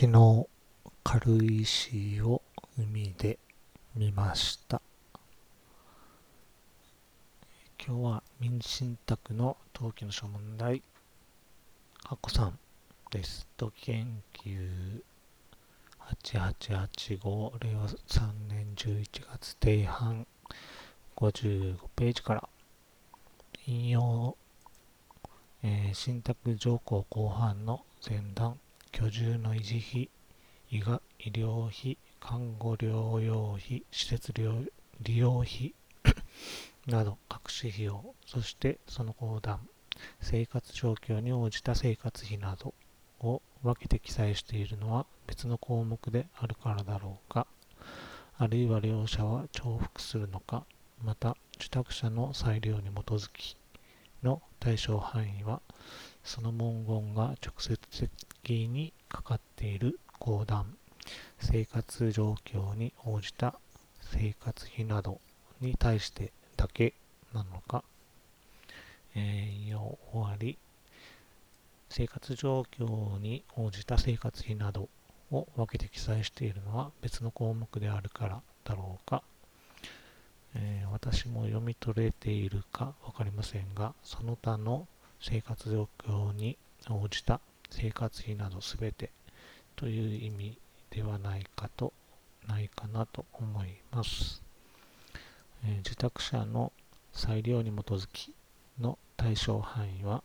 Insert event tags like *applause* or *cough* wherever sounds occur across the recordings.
昨日軽石を海で見ました。今日は民信託の登記の諸問題。ハコさんです。と研究8885令和3年11月定半55ページから。引用、えー、信託条項後半の前段。居住の維持費、医が医療費、看護療養費、施設利用費 *coughs* など各種費用、そしてその横断、生活状況に応じた生活費などを分けて記載しているのは別の項目であるからだろうか、あるいは両者は重複するのか、また受託者の裁量に基づきの対象範囲はその文言が直接的にかかっている公団、生活状況に応じた生活費などに対してだけなのか、えー、終わり、生活状況に応じた生活費などを分けて記載しているのは別の項目であるからだろうか、えー、私も読み取れているか分かりませんが、その他の生活状況に応じた生活費などすべてという意味ではないかと、ないかなと思います。えー、受託者の裁量に基づきの対象範囲は、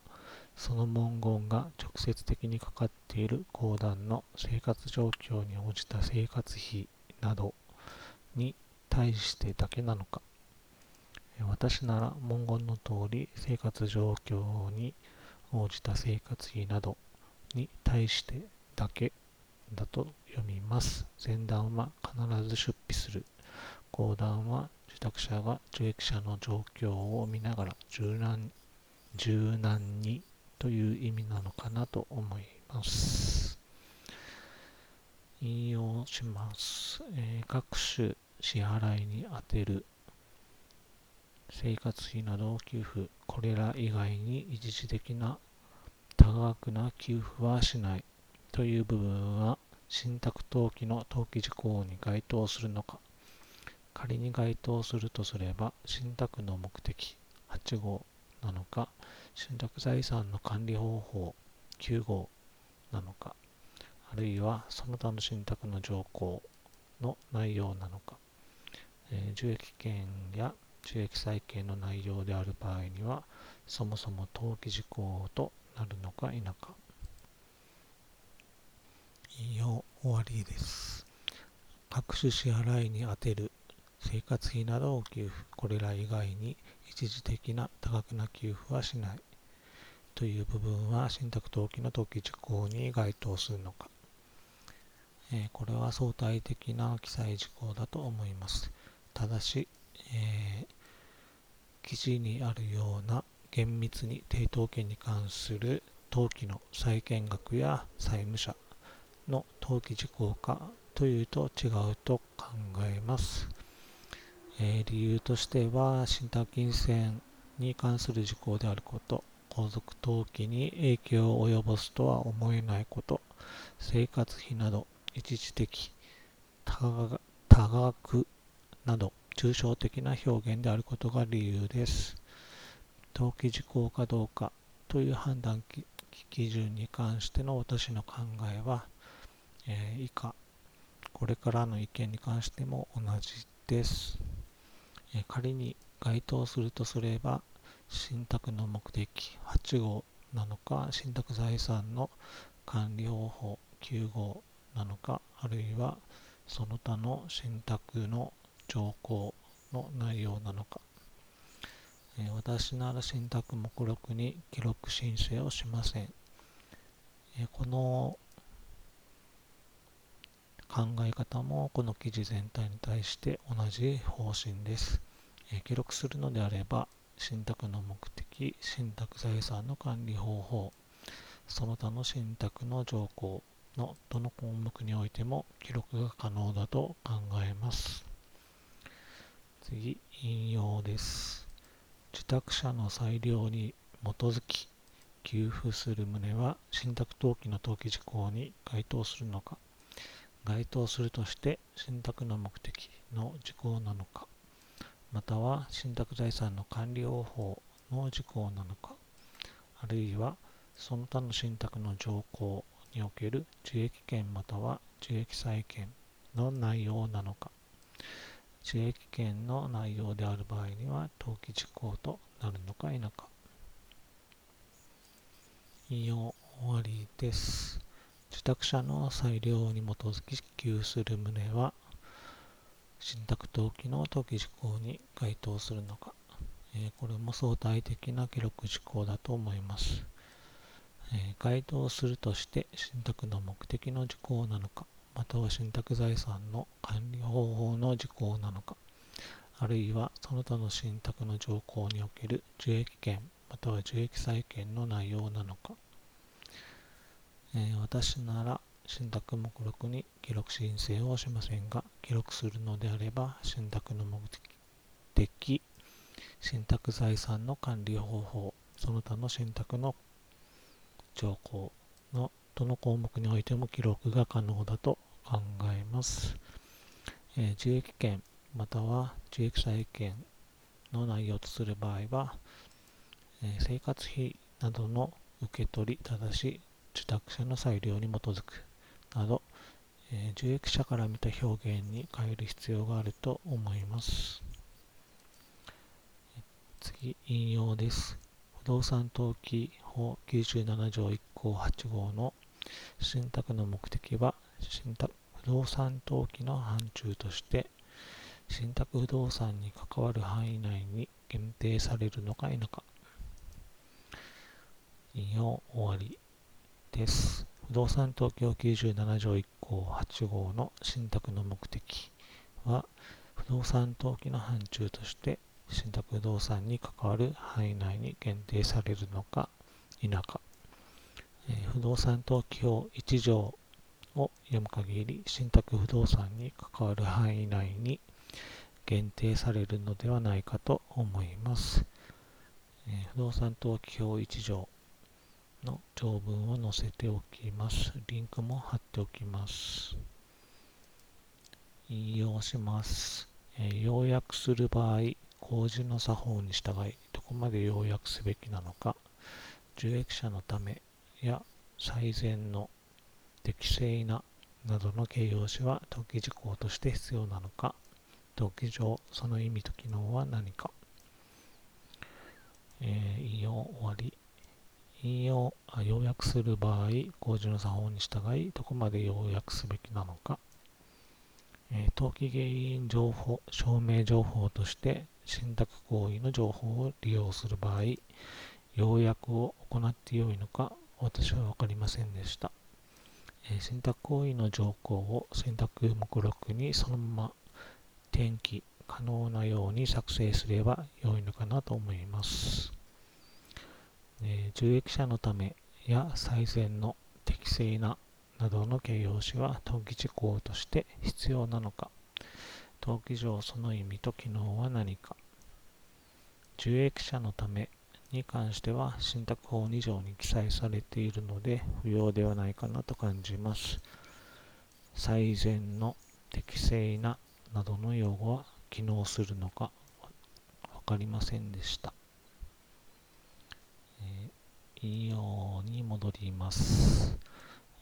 その文言が直接的にかかっている公団の生活状況に応じた生活費などに対してだけなのか、私なら文言の通り生活状況に応じた生活費などに対してだけだと読みます。前段は必ず出費する。後段は受託者が受益者の状況を見ながら柔軟柔軟にという意味なのかなと思います。引用します。えー、各種支払いに充てる。生活費などを給付、これら以外に一時的な多額な給付はしない。という部分は信託登記の登記事項に該当するのか、仮に該当するとすれば、信託の目的8号なのか、信託財産の管理方法9号なのか、あるいはその他の信託の条項の内容なのか、え、受益権や収益債権の内容である場合には、そもそも登記事項となるのか否か。引用終わりです。各種支払いに充てる生活費などを給付、これら以外に一時的な多額な給付はしないという部分は信託登記の登記事項に該当するのか。え、これは相対的な記載事項だと思います。ただし、えー、記事にあるような厳密に抵当権に関する登記の債権額や債務者の登記事項かというと違うと考えます。えー、理由としては、信託金銭に関する事項であること、皇族登記に影響を及ぼすとは思えないこと、生活費など一時的、多額など抽象的な表現であることが理由です。登記事項かどうかという判断基準に関しての私の考えは、えー、以下、これからの意見に関しても同じです。えー、仮に該当するとすれば、信託の目的8号なのか、信託財産の管理方法9号なのか、あるいはその他の信託の条項の内容なのか、え、私なら信託目録に記録申請をしません。え、この考え方もこの記事全体に対して同じ方針です。え、記録するのであれば、信託の目的、信託財産の管理方法、その他の信託の条項のどの項目においても記録が可能だと考えます。次、引用です。受託者の裁量に基づき給付する旨は信託登記の登記事項に該当するのか。該当するとして信託の目的の事項なのか。または信託財産の管理方法の事項なのか。あるいはその他の信託の条項における受益権または受益債権の内容なのか。受益権の内容である場合には登記事項となるのか否か。引用終わりです。受託者の裁量に基づき支給する旨は信託登記の登記事項に該当するのか、えー、これも相対的な記録事項だと思います、えー、該当するとして信託の目的の事項なのか。または信託財産の管理方法の事項なのかあるいはその他の信託の条項における受益権または受益債権の内容なのか。えー、私なら信託目録に記録申請をしませんが、記録するのであれば、信託の目的、信託財産の管理方法、その他の信託の条項のどの項目においても記録が可能だと考えます。えー、受益権または受益債権の内容とする場合は、えー、生活費などの受け取り、ただし受託者の裁量に基づくなど、えー、受益者から見た表現に変える必要があると思います。次、引用です。不動産登記法97条1項8号の信託の目的は信託不動産登記の範疇として信託不動産に関わる範囲内に限定されるのか否か引用終わりです。不動産東京97条1項8号の信託の目的は、不動産登記の範疇として信託不動産に関わる範囲内に限定されるのか否か、えー、不動産登記法1条を読む限り信託不動産に関わる範囲内に限定されるのではないかと思います。えー、不動産登記法1条の条文を載せておきます。リンクも貼っておきます。引用します。えー、要約する場合、工事の作法に従い、どこまで要約すべきなのか、受益者のためや最善の適正ななどの形容詞は登記事項として必要なのか、登記上その意味と機能は何か？えー、引用終わり。引用、要約する場合、工事の作法に従い、どこまで要約すべきなのか、えー、登記原因情報、証明情報として信託行為の情報を利用する場合、要約を行ってよいのか、私は分かりませんでした。えー、信託行為の条項を信託目録にそのまま転記可能なように作成すれば良いのかなと思います。えー、受益者のためや最善の適正ななどの形容詞は登記事項として必要なのか登記上その意味と機能は何か受益者のために関しては信託法2条に記載されているので不要ではないかなと感じます最善の適正ななどの用語は機能するのか分かりませんでした引用に戻ります。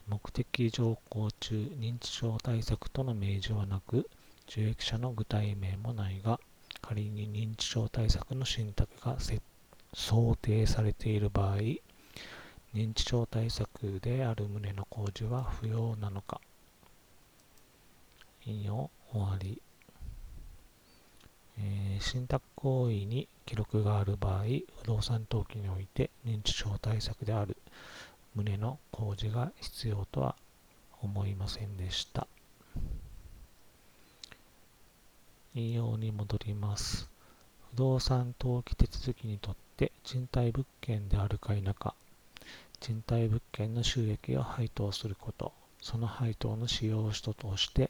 目的条項中、認知症対策との明示はなく、受益者の具体名もないが、仮に認知症対策の信託が想定されている場合、認知症対策である旨の工事は不要なのか。引用終わり。えー、信託行為に記録がある場合、不動産登記において認知症対策である旨の工事が必要とは思いませんでした。引用に戻ります。不動産登記手続きにとって賃貸物件であるか否か、賃貸物件の収益を配当すること、その配当の使用人として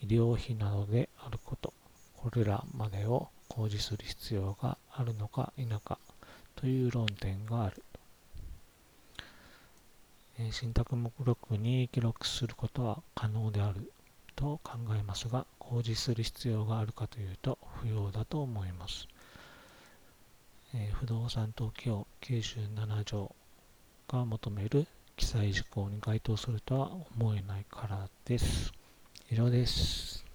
医療費などであること、これらまでを公示する必要があるのか否か。という論点がある。信託目録に記録することは可能である。と考えますが、公示する必要があるかというと不要だと思います。え不動産登記法97条が求める記載事項に該当するとは思えないからです。以上です。